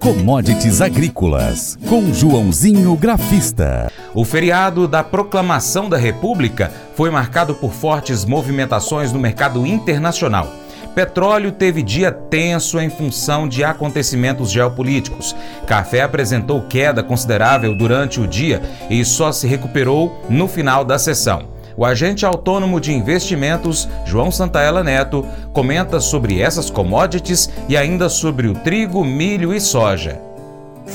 Commodities Agrícolas, com Joãozinho Grafista. O feriado da Proclamação da República foi marcado por fortes movimentações no mercado internacional. Petróleo teve dia tenso em função de acontecimentos geopolíticos. Café apresentou queda considerável durante o dia e só se recuperou no final da sessão. O agente autônomo de investimentos, João Santaella Neto, comenta sobre essas commodities e ainda sobre o trigo, milho e soja.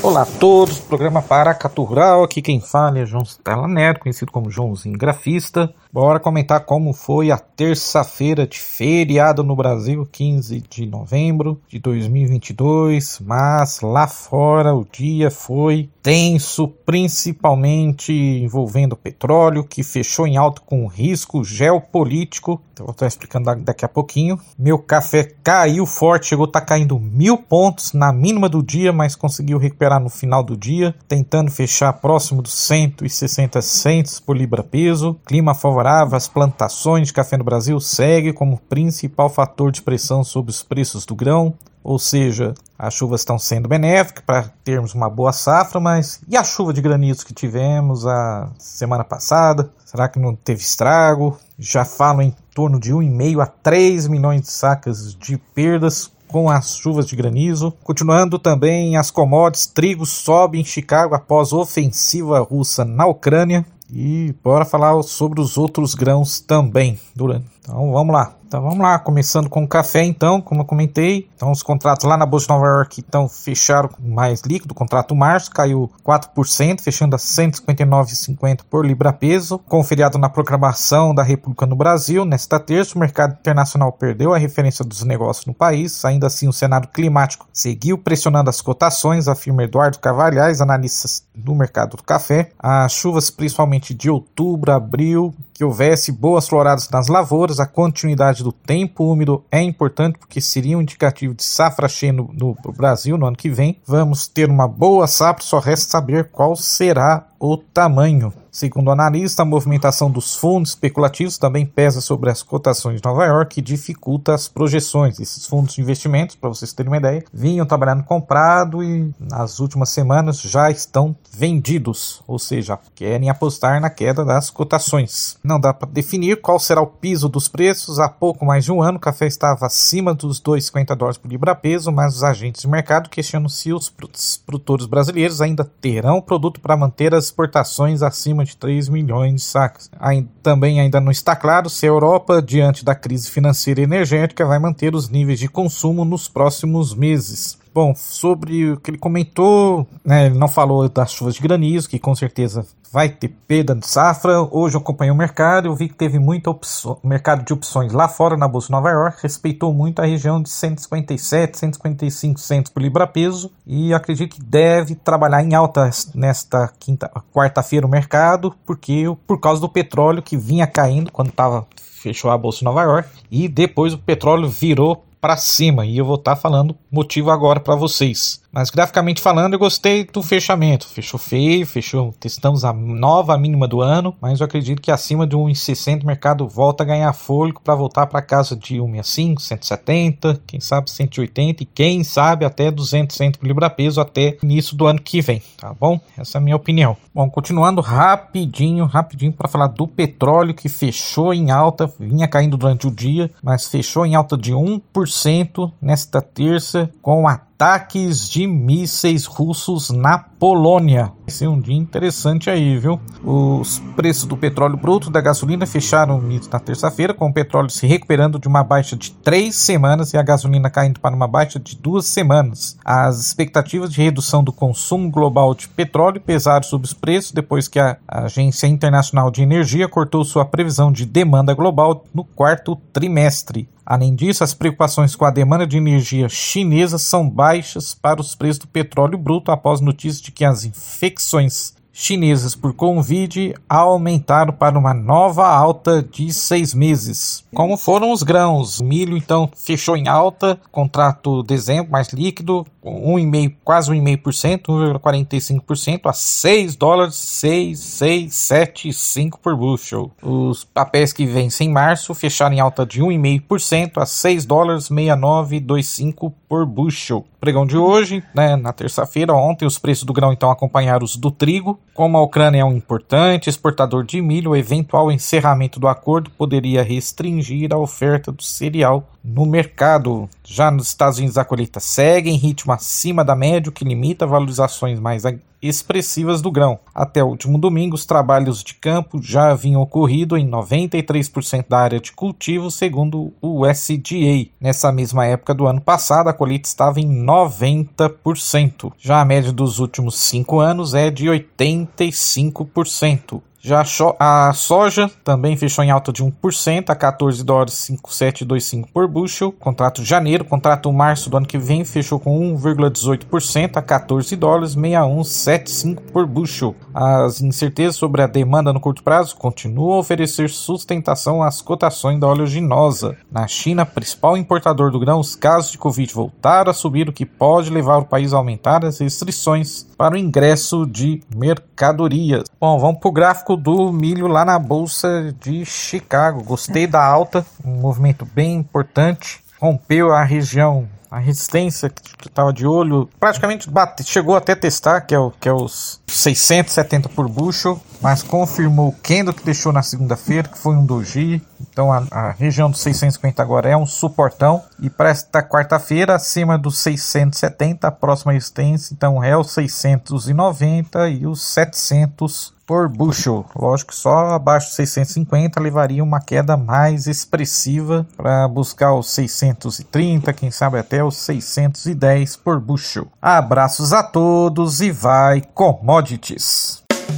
Olá a todos, programa Paracatu Rural, aqui quem fala é João Stella Neto, conhecido como Joãozinho Grafista. Bora comentar como foi a terça-feira de feriado no Brasil, 15 de novembro de 2022, mas lá fora o dia foi tenso, principalmente envolvendo petróleo, que fechou em alto com risco geopolítico. Então, vou estar explicando daqui a pouquinho. Meu café caiu forte, chegou a estar tá caindo mil pontos na mínima do dia, mas conseguiu recuperar no final do dia, tentando fechar próximo dos 160 centos por libra peso. Clima favorável, as plantações de café no Brasil segue como principal fator de pressão sobre os preços do grão. Ou seja, as chuvas estão sendo benéficas para termos uma boa safra, mas e a chuva de granizo que tivemos a semana passada? Será que não teve estrago? Já falam em torno de 1,5 a 3 milhões de sacas de perdas com as chuvas de granizo. Continuando também, as commodities, trigo sobe em Chicago após ofensiva russa na Ucrânia. E bora falar sobre os outros grãos também durante. Então vamos lá. Então vamos lá, começando com o café então, como eu comentei. Então os contratos lá na Bolsa de Nova York então fecharam mais líquido, o contrato março caiu 4%, fechando a 159,50 por libra peso. Com o feriado na programação da República no Brasil, nesta terça o mercado internacional perdeu a referência dos negócios no país. Ainda assim, o cenário climático seguiu pressionando as cotações, afirma Eduardo Carvalhais, analistas do mercado do café. As chuvas, principalmente de outubro, abril, que houvesse boas floradas nas lavouras, a continuidade do tempo úmido é importante porque seria um indicativo de safra cheia no, no Brasil no ano que vem. Vamos ter uma boa safra, só resta saber qual será o tamanho. Segundo o analista, a movimentação dos fundos especulativos também pesa sobre as cotações de Nova York e dificulta as projeções. Esses fundos de investimentos, para vocês terem uma ideia, vinham trabalhando comprado e nas últimas semanas já estão vendidos, ou seja, querem apostar na queda das cotações. Não dá para definir qual será o piso dos preços. Há pouco mais de um ano, o café estava acima dos 2,50 dólares por libra peso, mas os agentes de mercado questionam se os produtores brasileiros ainda terão produto para manter as exportações acima de 3 milhões de sacos. também ainda não está claro se a Europa, diante da crise financeira e energética, vai manter os níveis de consumo nos próximos meses. Bom, sobre o que ele comentou, né, ele não falou das chuvas de granizo, que com certeza vai ter perda de safra. Hoje eu acompanhei o mercado, eu vi que teve muita opção, mercado de opções lá fora na Bolsa de Nova York, respeitou muito a região de 157, 155 centos por libra peso e acredito que deve trabalhar em alta nesta quinta, quarta-feira o mercado, porque por causa do petróleo que vinha caindo quando estava fechou a bolsa de Nova York e depois o petróleo virou para cima e eu vou estar tá falando motivo agora para vocês. Mas graficamente falando, eu gostei do fechamento. Fechou feio, fechou. Testamos a nova mínima do ano, mas eu acredito que acima de 1,60 o mercado volta a ganhar fôlego para voltar para casa de 1,65, 170, quem sabe 180 e quem sabe até 200 centos por libra peso até início do ano que vem, tá bom? Essa é a minha opinião. Bom, continuando rapidinho, rapidinho para falar do petróleo que fechou em alta, vinha caindo durante o dia, mas fechou em alta de 1% nesta terça com ataques de mísseis russos na Polônia. Esse é um dia interessante aí, viu? Os preços do petróleo bruto da gasolina fecharam na terça-feira, com o petróleo se recuperando de uma baixa de três semanas e a gasolina caindo para uma baixa de duas semanas. As expectativas de redução do consumo global de petróleo pesaram sobre os preços depois que a Agência Internacional de Energia cortou sua previsão de demanda global no quarto trimestre. Além disso, as preocupações com a demanda de energia chinesa são baixas para os preços do petróleo bruto após notícias de que as infecções chinesas por Covid aumentaram para uma nova alta de seis meses. Como foram os grãos? O milho então fechou em alta, contrato dezembro mais líquido, 1,5, quase 1,5%, 1,45% a 6 dólares 6,675 por bushel. Os papéis que vencem em março fecharam em alta de 1,5% a 6 dólares 6925 por bushel. Pregão de hoje, né, na terça-feira, ontem, os preços do grão então acompanharam os do trigo. Como a Ucrânia é um importante exportador de milho, o eventual encerramento do acordo poderia restringir a oferta do cereal no mercado. Já nos Estados Unidos, a colheita segue em ritmo acima da média, o que limita valorizações mais expressivas do grão. Até o último domingo, os trabalhos de campo já haviam ocorrido em 93% da área de cultivo, segundo o USDA. Nessa mesma época do ano passado, a colheita estava em 90%. Já a média dos últimos cinco anos é de 85%. Já a soja também fechou em alta de 1% a 14 dólares 5725 por bushel. Contrato janeiro, contrato março do ano que vem fechou com 1,18% a 14 dólares 6175 por bushel. As incertezas sobre a demanda no curto prazo continuam a oferecer sustentação às cotações da oleaginosa. Na China, principal importador do grão, os casos de Covid voltaram a subir, o que pode levar o país a aumentar as restrições para o ingresso de mercadorias. Bom, vamos para o gráfico do milho lá na bolsa de Chicago. Gostei da alta, um movimento bem importante. Rompeu a região, a resistência que estava de olho, praticamente bate, chegou até testar, que é, o, que é os 670 por bushel, mas confirmou o candle que deixou na segunda-feira, que foi um doji. Então a, a, região dos 650 agora é um suportão. E para esta quarta-feira, acima dos 670, a próxima resistência então é os 690 e os 700 por bushel. Lógico que só abaixo de 650 levaria uma queda mais expressiva para buscar os 630, quem sabe até os 610 por bushel. Abraços a todos e vai commodities.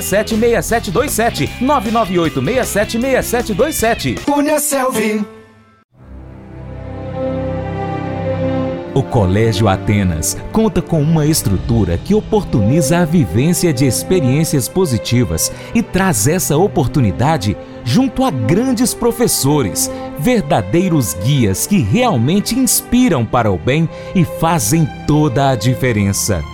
3899867 6727 998 676727. Cunha Selvi. O Colégio Atenas conta com uma estrutura que oportuniza a vivência de experiências positivas e traz essa oportunidade junto a grandes professores, verdadeiros guias que realmente inspiram para o bem e fazem toda a diferença.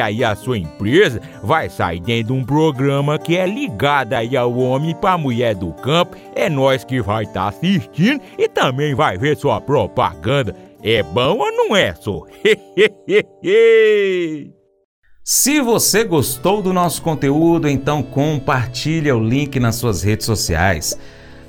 aí a sua empresa vai sair dentro de um programa que é ligado aí ao homem para mulher do campo. É nós que vai estar tá assistindo e também vai ver sua propaganda. É bom ou não é, só? Se você gostou do nosso conteúdo, então compartilha o link nas suas redes sociais.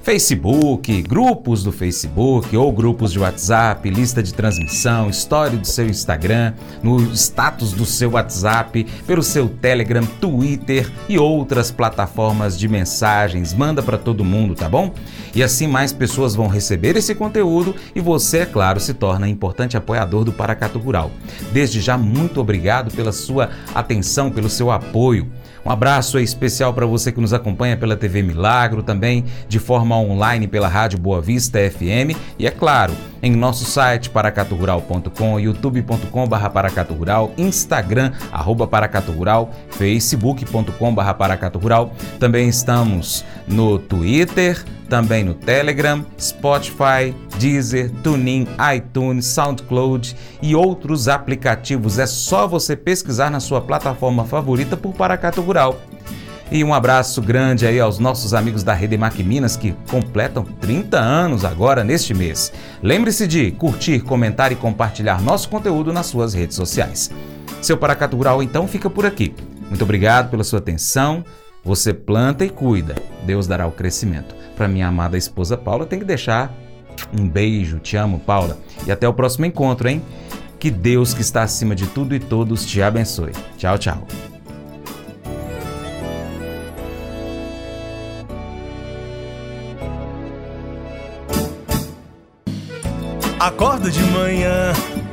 Facebook, grupos do Facebook ou grupos de WhatsApp, lista de transmissão, história do seu Instagram, no status do seu WhatsApp, pelo seu Telegram, Twitter e outras plataformas de mensagens. Manda para todo mundo, tá bom? E assim mais pessoas vão receber esse conteúdo e você, é claro, se torna importante apoiador do Paracato Rural. Desde já, muito obrigado pela sua atenção, pelo seu apoio. Um abraço especial para você que nos acompanha pela TV Milagro, também de forma online pela Rádio Boa Vista FM e, é claro, em nosso site paracaturural.com, youtube.com.br paracaturural, instagram, arroba paracaturural, facebook.com.br paracaturural. Também estamos no Twitter, também no Telegram, Spotify, Deezer, TuneIn, iTunes, SoundCloud e outros aplicativos. É só você pesquisar na sua plataforma favorita por Paracato Rural. E um abraço grande aí aos nossos amigos da Rede Mac Minas que completam 30 anos agora neste mês. Lembre-se de curtir, comentar e compartilhar nosso conteúdo nas suas redes sociais. Seu Paracato Rural então fica por aqui. Muito obrigado pela sua atenção. Você planta e cuida. Deus dará o crescimento. Para minha amada esposa Paula, tem que deixar um beijo. Te amo, Paula. E até o próximo encontro, hein? Que Deus que está acima de tudo e todos te abençoe. Tchau, tchau.